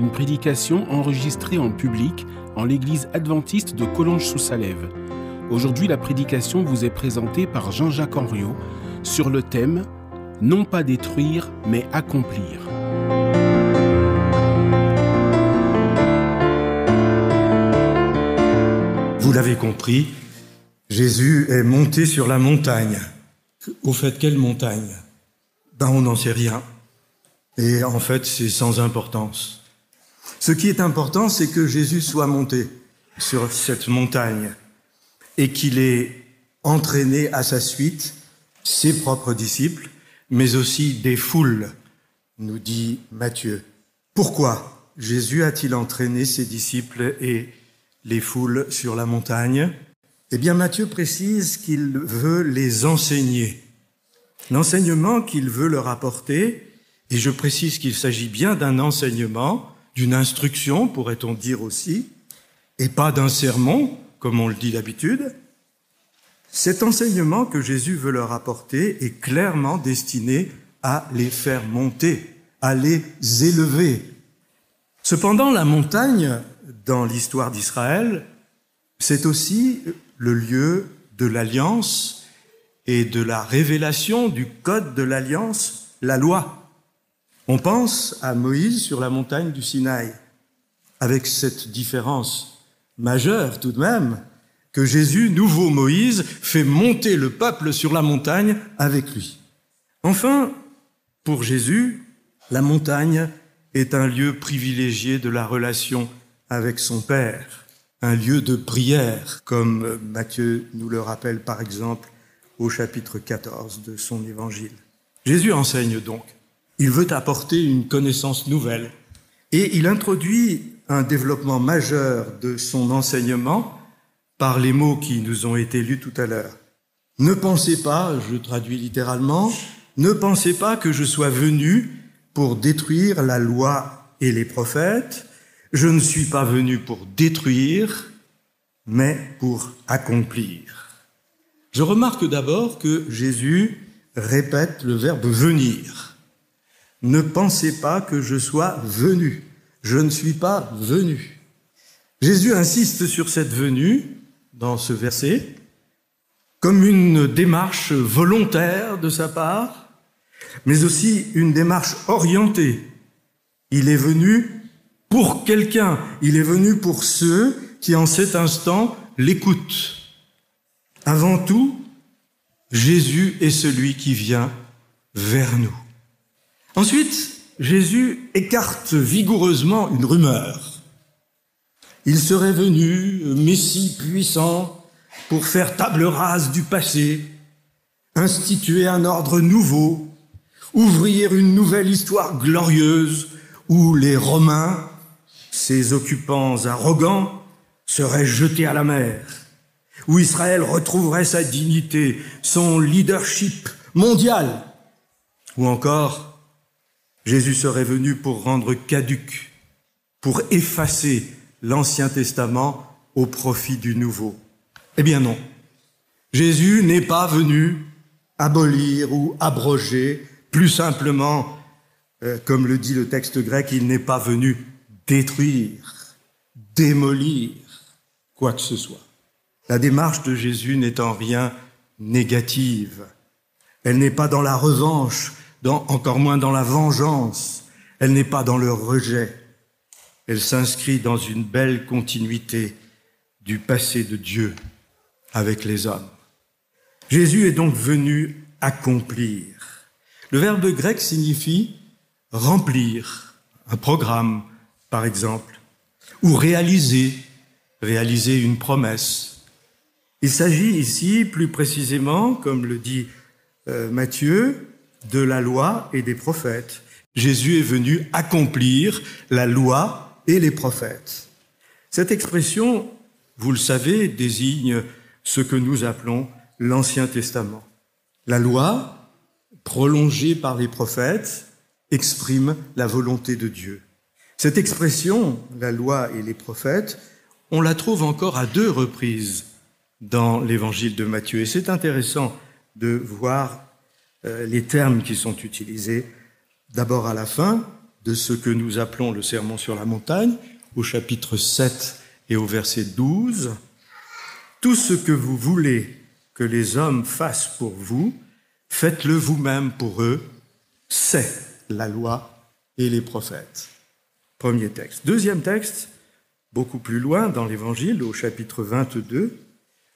une prédication enregistrée en public en l'église adventiste de Collonges-sous-Salève. Aujourd'hui, la prédication vous est présentée par Jean-Jacques Henriot sur le thème Non pas détruire, mais accomplir. Vous l'avez compris, Jésus est monté sur la montagne. Au fait, quelle montagne? Ben, on n'en sait rien. Et en fait, c'est sans importance. Ce qui est important, c'est que Jésus soit monté sur cette montagne et qu'il ait entraîné à sa suite ses propres disciples, mais aussi des foules, nous dit Matthieu. Pourquoi Jésus a-t-il entraîné ses disciples et les foules sur la montagne? Eh bien, Matthieu précise qu'il veut les enseigner. L'enseignement qu'il veut leur apporter, et je précise qu'il s'agit bien d'un enseignement, d'une instruction, pourrait-on dire aussi, et pas d'un sermon, comme on le dit d'habitude. Cet enseignement que Jésus veut leur apporter est clairement destiné à les faire monter, à les élever. Cependant, la montagne, dans l'histoire d'Israël, c'est aussi le lieu de l'alliance et de la révélation du code de l'alliance, la loi. On pense à Moïse sur la montagne du Sinaï, avec cette différence majeure tout de même, que Jésus, nouveau Moïse, fait monter le peuple sur la montagne avec lui. Enfin, pour Jésus, la montagne est un lieu privilégié de la relation avec son Père, un lieu de prière, comme Matthieu nous le rappelle par exemple au chapitre 14 de son évangile. Jésus enseigne donc il veut apporter une connaissance nouvelle. Et il introduit un développement majeur de son enseignement par les mots qui nous ont été lus tout à l'heure. Ne pensez pas, je traduis littéralement, ne pensez pas que je sois venu pour détruire la loi et les prophètes. Je ne suis pas venu pour détruire, mais pour accomplir. Je remarque d'abord que Jésus répète le verbe venir. Ne pensez pas que je sois venu. Je ne suis pas venu. Jésus insiste sur cette venue dans ce verset comme une démarche volontaire de sa part, mais aussi une démarche orientée. Il est venu pour quelqu'un, il est venu pour ceux qui en cet instant l'écoutent. Avant tout, Jésus est celui qui vient vers nous. Ensuite, Jésus écarte vigoureusement une rumeur. Il serait venu, Messie puissant, pour faire table rase du passé, instituer un ordre nouveau, ouvrir une nouvelle histoire glorieuse où les Romains, ces occupants arrogants, seraient jetés à la mer, où Israël retrouverait sa dignité, son leadership mondial, ou encore Jésus serait venu pour rendre caduque, pour effacer l'Ancien Testament au profit du Nouveau. Eh bien non. Jésus n'est pas venu abolir ou abroger, plus simplement, euh, comme le dit le texte grec, il n'est pas venu détruire, démolir quoi que ce soit. La démarche de Jésus n'est en rien négative. Elle n'est pas dans la revanche, encore moins dans la vengeance. Elle n'est pas dans le rejet. Elle s'inscrit dans une belle continuité du passé de Dieu avec les hommes. Jésus est donc venu accomplir. Le verbe grec signifie remplir un programme, par exemple, ou réaliser, réaliser une promesse. Il s'agit ici, plus précisément, comme le dit euh, Matthieu, de la loi et des prophètes. Jésus est venu accomplir la loi et les prophètes. Cette expression, vous le savez, désigne ce que nous appelons l'Ancien Testament. La loi, prolongée par les prophètes, exprime la volonté de Dieu. Cette expression, la loi et les prophètes, on la trouve encore à deux reprises dans l'évangile de Matthieu. Et c'est intéressant de voir les termes qui sont utilisés. D'abord à la fin de ce que nous appelons le sermon sur la montagne, au chapitre 7 et au verset 12. Tout ce que vous voulez que les hommes fassent pour vous, faites-le vous-même pour eux. C'est la loi et les prophètes. Premier texte. Deuxième texte, beaucoup plus loin dans l'Évangile, au chapitre 22,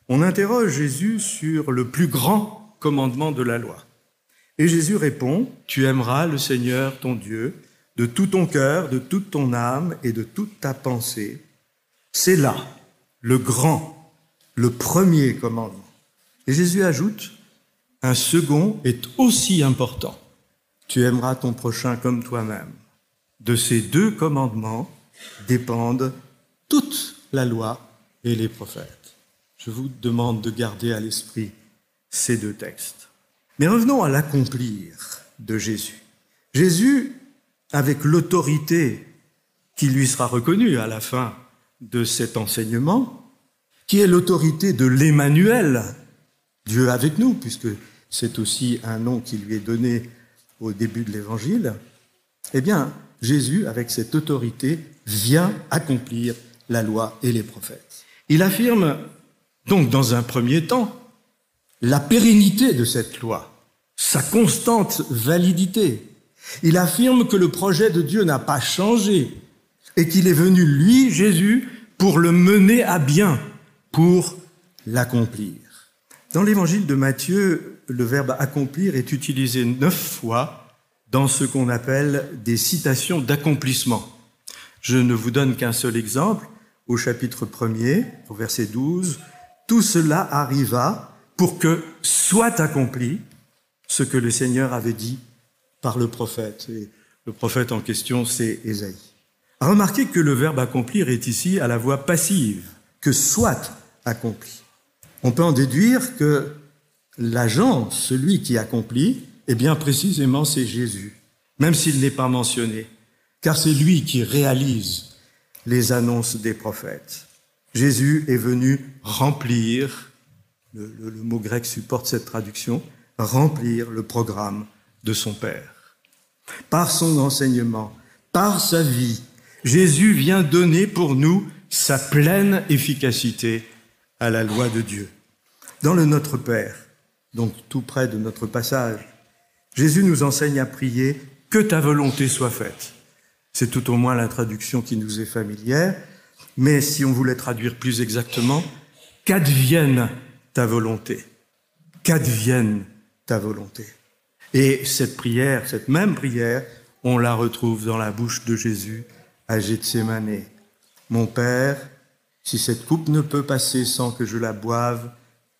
on interroge Jésus sur le plus grand commandement de la loi. Et Jésus répond, Tu aimeras le Seigneur ton Dieu de tout ton cœur, de toute ton âme et de toute ta pensée. C'est là le grand, le premier commandement. Et Jésus ajoute, un second est aussi important. Tu aimeras ton prochain comme toi-même. De ces deux commandements dépendent toute la loi et les prophètes. Je vous demande de garder à l'esprit ces deux textes. Mais revenons à l'accomplir de Jésus. Jésus, avec l'autorité qui lui sera reconnue à la fin de cet enseignement, qui est l'autorité de l'Emmanuel, Dieu avec nous, puisque c'est aussi un nom qui lui est donné au début de l'Évangile, eh bien, Jésus, avec cette autorité, vient accomplir la loi et les prophètes. Il affirme donc dans un premier temps la pérennité de cette loi, sa constante validité. Il affirme que le projet de Dieu n'a pas changé et qu'il est venu, lui, Jésus, pour le mener à bien, pour l'accomplir. Dans l'évangile de Matthieu, le verbe accomplir est utilisé neuf fois dans ce qu'on appelle des citations d'accomplissement. Je ne vous donne qu'un seul exemple. Au chapitre 1er, au verset 12, tout cela arriva pour que soit accompli ce que le Seigneur avait dit par le prophète. Et le prophète en question, c'est Ésaïe. Remarquez que le verbe accomplir est ici à la voix passive, que soit accompli. On peut en déduire que l'agent, celui qui accomplit, eh bien précisément c'est Jésus, même s'il n'est pas mentionné, car c'est lui qui réalise les annonces des prophètes. Jésus est venu remplir, le, mot grec supporte cette traduction, remplir le programme de son Père. Par son enseignement, par sa vie, Jésus vient donner pour nous sa pleine efficacité à la loi de Dieu. Dans le Notre Père, donc tout près de notre passage, Jésus nous enseigne à prier que ta volonté soit faite. C'est tout au moins la traduction qui nous est familière. Mais si on voulait traduire plus exactement, qu'advienne ta volonté. Qu'advienne ta volonté. Et cette prière, cette même prière, on la retrouve dans la bouche de Jésus à Gethsemane. Mon Père, si cette coupe ne peut passer sans que je la boive,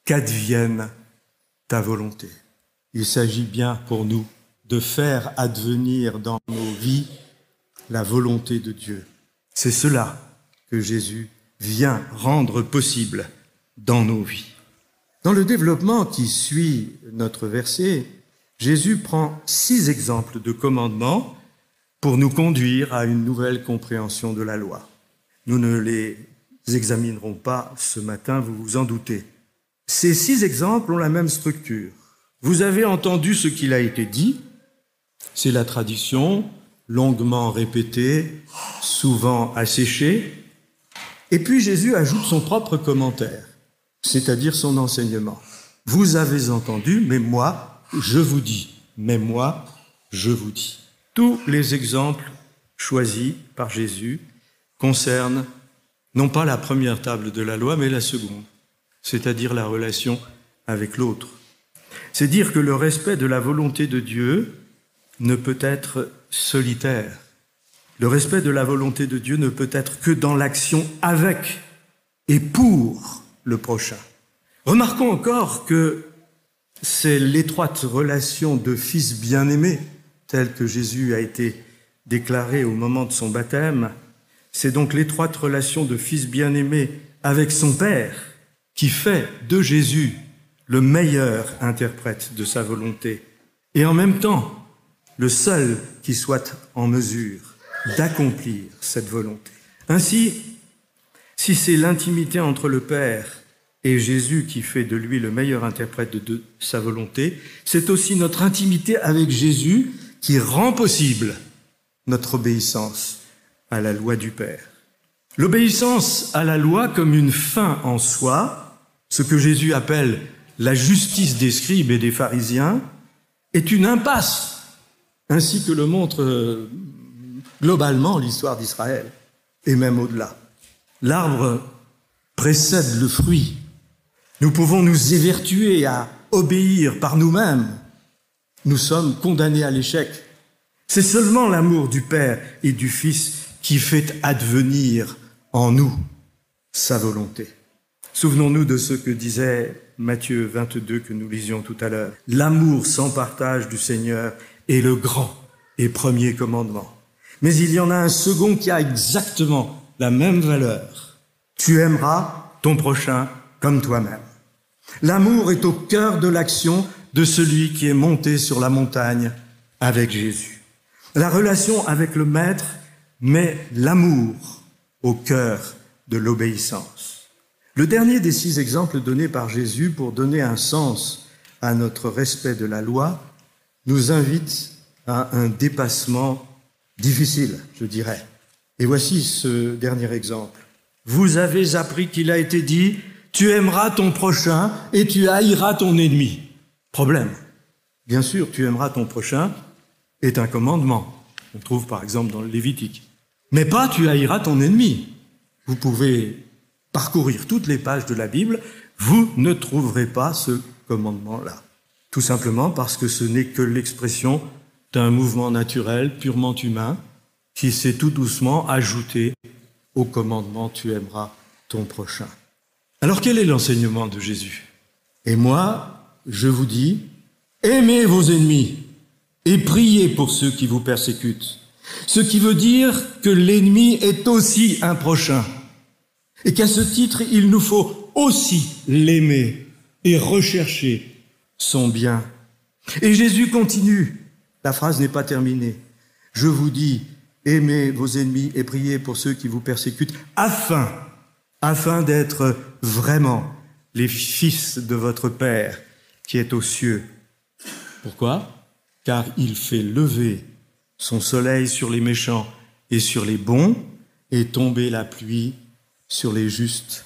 qu'advienne ta volonté. Il s'agit bien pour nous de faire advenir dans nos vies la volonté de Dieu. C'est cela que Jésus vient rendre possible dans nos vies. Dans le développement qui suit notre verset, Jésus prend six exemples de commandements pour nous conduire à une nouvelle compréhension de la loi. Nous ne les examinerons pas ce matin, vous vous en doutez. Ces six exemples ont la même structure. Vous avez entendu ce qu'il a été dit, c'est la tradition, longuement répété, souvent asséché. Et puis Jésus ajoute son propre commentaire, c'est-à-dire son enseignement. Vous avez entendu, mais moi, je vous dis. Mais moi, je vous dis. Tous les exemples choisis par Jésus concernent non pas la première table de la loi, mais la seconde, c'est-à-dire la relation avec l'autre. C'est dire que le respect de la volonté de Dieu ne peut être solitaire. Le respect de la volonté de Dieu ne peut être que dans l'action avec et pour le prochain. Remarquons encore que c'est l'étroite relation de fils bien-aimé, telle que Jésus a été déclaré au moment de son baptême, C'est donc l'étroite relation de fils bien-aimé avec son Père qui fait de Jésus le meilleur interprète de sa volonté et en même temps le seul qui soit en mesure d'accomplir cette volonté. Ainsi, si c'est l'intimité entre le Père et Jésus qui fait de lui le meilleur interprète de sa volonté, c'est aussi notre intimité avec Jésus qui rend possible notre obéissance à la loi du Père. L'obéissance à la loi comme une fin en soi, ce que Jésus appelle la justice des scribes et des pharisiens, est une impasse, ainsi que le montre euh, globalement l'histoire d'Israël, et même au-delà. L'arbre précède le fruit. Nous pouvons nous évertuer à obéir par nous-mêmes. Nous sommes condamnés à l'échec. C'est seulement l'amour du Père et du Fils qui fait advenir en nous sa volonté. Souvenons-nous de ce que disait Matthieu 22 que nous lisions tout à l'heure. L'amour sans partage du Seigneur est le grand et premier commandement. Mais il y en a un second qui a exactement la même valeur. Tu aimeras ton prochain comme toi-même. L'amour est au cœur de l'action de celui qui est monté sur la montagne avec Jésus. La relation avec le Maître met l'amour au cœur de l'obéissance. Le dernier des six exemples donnés par Jésus pour donner un sens à notre respect de la loi nous invite à un dépassement difficile, je dirais. Et voici ce dernier exemple. Vous avez appris qu'il a été dit, tu aimeras ton prochain et tu haïras ton ennemi. Problème. Bien sûr, tu aimeras ton prochain est un commandement. On trouve par exemple dans le Lévitique. Mais pas tu haïras ton ennemi. Vous pouvez parcourir toutes les pages de la Bible, vous ne trouverez pas ce commandement-là. Tout simplement parce que ce n'est que l'expression d'un mouvement naturel purement humain qui s'est tout doucement ajouté au commandement tu aimeras ton prochain. Alors quel est l'enseignement de Jésus? Et moi, je vous dis, aimez vos ennemis et priez pour ceux qui vous persécutent. Ce qui veut dire que l'ennemi est aussi un prochain et qu'à ce titre, il nous faut aussi l'aimer et rechercher son bien. Et Jésus continue, la phrase n'est pas terminée. Je vous dis, aimez vos ennemis et priez pour ceux qui vous persécutent, afin, afin d'être vraiment les fils de votre Père qui est aux cieux. Pourquoi? Car il fait lever son soleil sur les méchants et sur les bons, et tomber la pluie sur les justes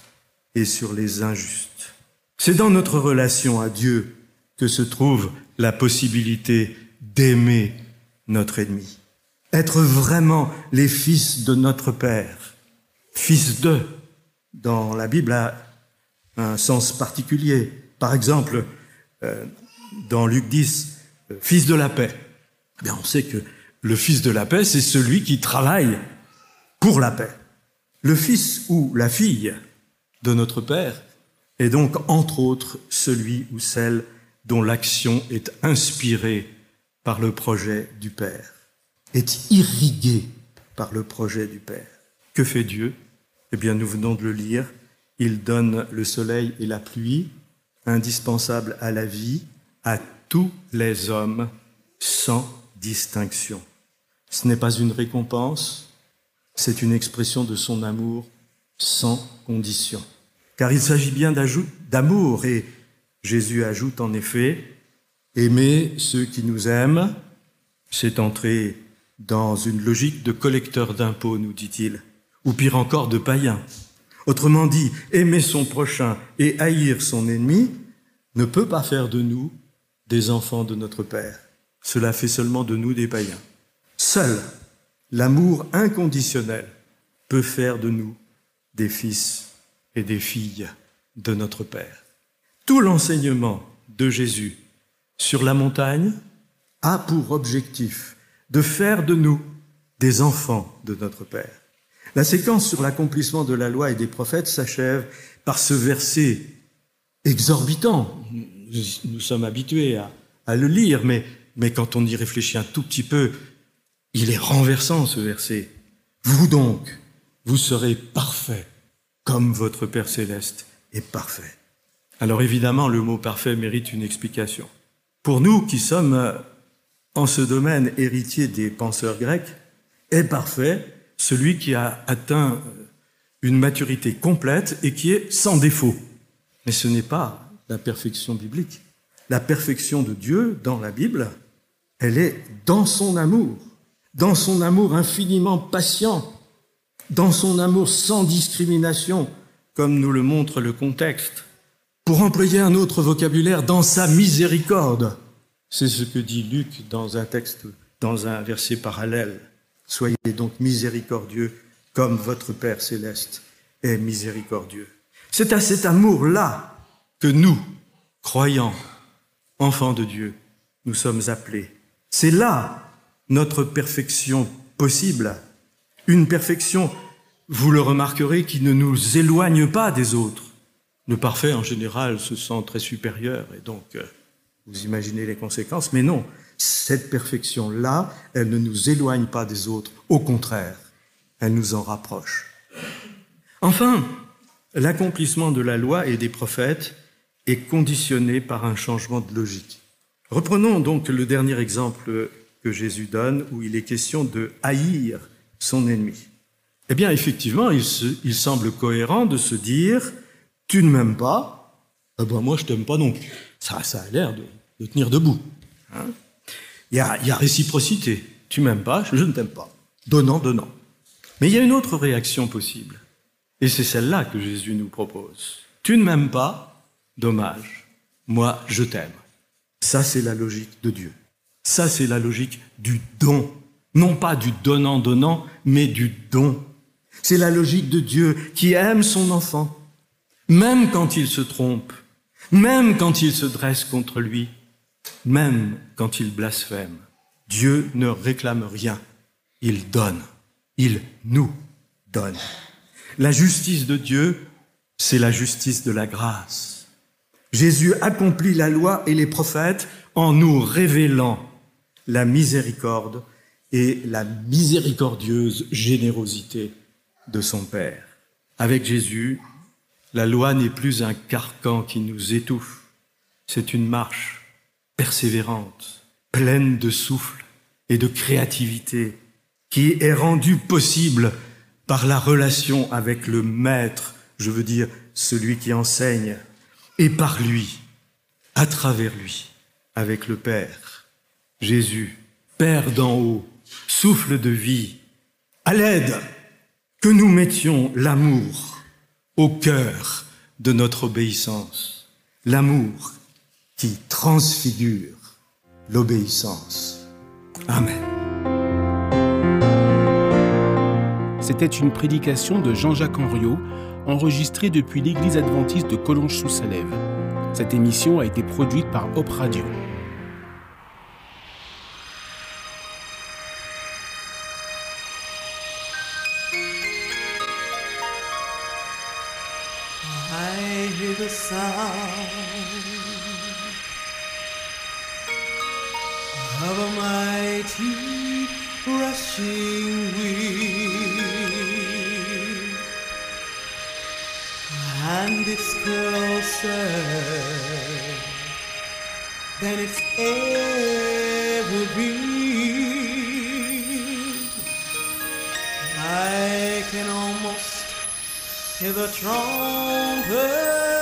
et sur les injustes. C'est dans notre relation à Dieu que se trouve la possibilité d'aimer notre ennemi. Être vraiment les fils de notre Père. Fils de, dans la Bible, a un sens particulier. Par exemple, euh, dans Luc 10, euh, fils de la paix. Bien, on sait que le fils de la paix, c'est celui qui travaille pour la paix. Le fils ou la fille de notre Père est donc, entre autres, celui ou celle dont l'action est inspirée par le projet du Père, est irriguée par le projet du Père. Que fait Dieu? Eh bien, nous venons de le lire. Il donne le soleil et la pluie, indispensables à la vie, à tous les hommes, sans distinction. Ce n'est pas une récompense, c'est une expression de son amour sans condition. Car il s'agit bien d'amour, et Jésus ajoute en effet, aimer ceux qui nous aiment, c'est entrer dans une logique de collecteur d'impôts, nous dit-il, ou pire encore de païen. Autrement dit, aimer son prochain et haïr son ennemi ne peut pas faire de nous des enfants de notre Père. Cela fait seulement de nous des païens. Seul l'amour inconditionnel peut faire de nous des fils et des filles de notre Père. Tout l'enseignement de Jésus sur la montagne a pour objectif de faire de nous des enfants de notre Père. La séquence sur l'accomplissement de la loi et des prophètes s'achève par ce verset exorbitant. Nous sommes habitués à, le lire, mais mais quand on y réfléchit un tout petit peu, il est renversant ce verset. Vous donc, vous serez parfait comme votre Père céleste est parfait. Alors évidemment, le mot parfait mérite une explication. Pour nous qui sommes euh, en ce domaine héritiers des penseurs grecs, est parfait celui qui a atteint euh, une maturité complète et qui est sans défaut. Mais ce n'est pas la perfection biblique. La perfection de Dieu dans la Bible, elle est dans son amour, dans son amour infiniment patient, dans son amour sans discrimination, comme nous le montre le contexte. Pour employer un autre vocabulaire, dans sa miséricorde. C'est ce que dit Luc dans un texte, dans un verset parallèle. Soyez donc miséricordieux comme votre Père céleste est miséricordieux. C'est à cet amour-là que nous, croyants, enfants de Dieu, nous sommes appelés. C'est là notre perfection possible, une perfection, vous le remarquerez, qui ne nous éloigne pas des autres. Le parfait, en général, se sent très supérieur, et donc euh, vous imaginez les conséquences, mais non, cette perfection-là, elle ne nous éloigne pas des autres, au contraire, elle nous en rapproche. Enfin, l'accomplissement de la loi et des prophètes est conditionné par un changement de logique. Reprenons donc le dernier exemple que Jésus donne, où il est question de haïr son ennemi. Eh bien, effectivement, il, semble cohérent de se dire, tu ne m'aimes pas, eh ben moi je t'aime pas non plus. Ça, ça a l'air de, tenir debout. Hein. il, y a, il y a réciprocité. Tu m'aimes pas, je ne t'aime pas. Donnant, donnant. Mais il y a une autre réaction possible. Et c'est celle-là que Jésus nous propose. Tu ne m'aimes pas, dommage. Moi, je t'aime. Ça, c'est la logique de Dieu. Ça, c'est la logique du don. Non pas du donnant-donnant, mais du don. C'est la logique de Dieu qui aime son enfant, même quand il se trompe, même quand il se dresse contre lui, même quand il blasphème. Dieu ne réclame rien, il donne, il nous donne. La justice de Dieu, c'est la justice de la grâce. Jésus accomplit la loi et les prophètes en nous révélant la miséricorde et la miséricordieuse générosité de son Père. Avec Jésus, la loi n'est plus un carcan qui nous étouffe, c'est une marche persévérante, pleine de souffle et de créativité, qui est rendue possible par la relation avec le Maître, je veux dire celui qui enseigne, et par lui, à travers lui, avec le Père. Jésus, Père d'en haut, souffle de vie, à l'aide, que nous mettions l'amour au cœur de notre obéissance, l'amour qui transfigure l'obéissance. Amen. C'était une prédication de Jean-Jacques Henriot, enregistrée depuis l'église adventiste de Collonges-sous-Salève. Cette émission a été produite par Hop Radio. I can almost hear the trumpet.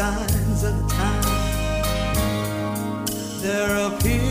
signs of time. There appear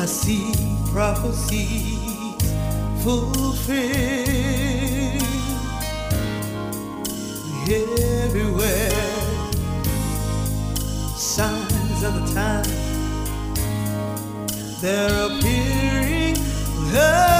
I see prophecies fulfilled everywhere. Signs of the time they're appearing. Oh.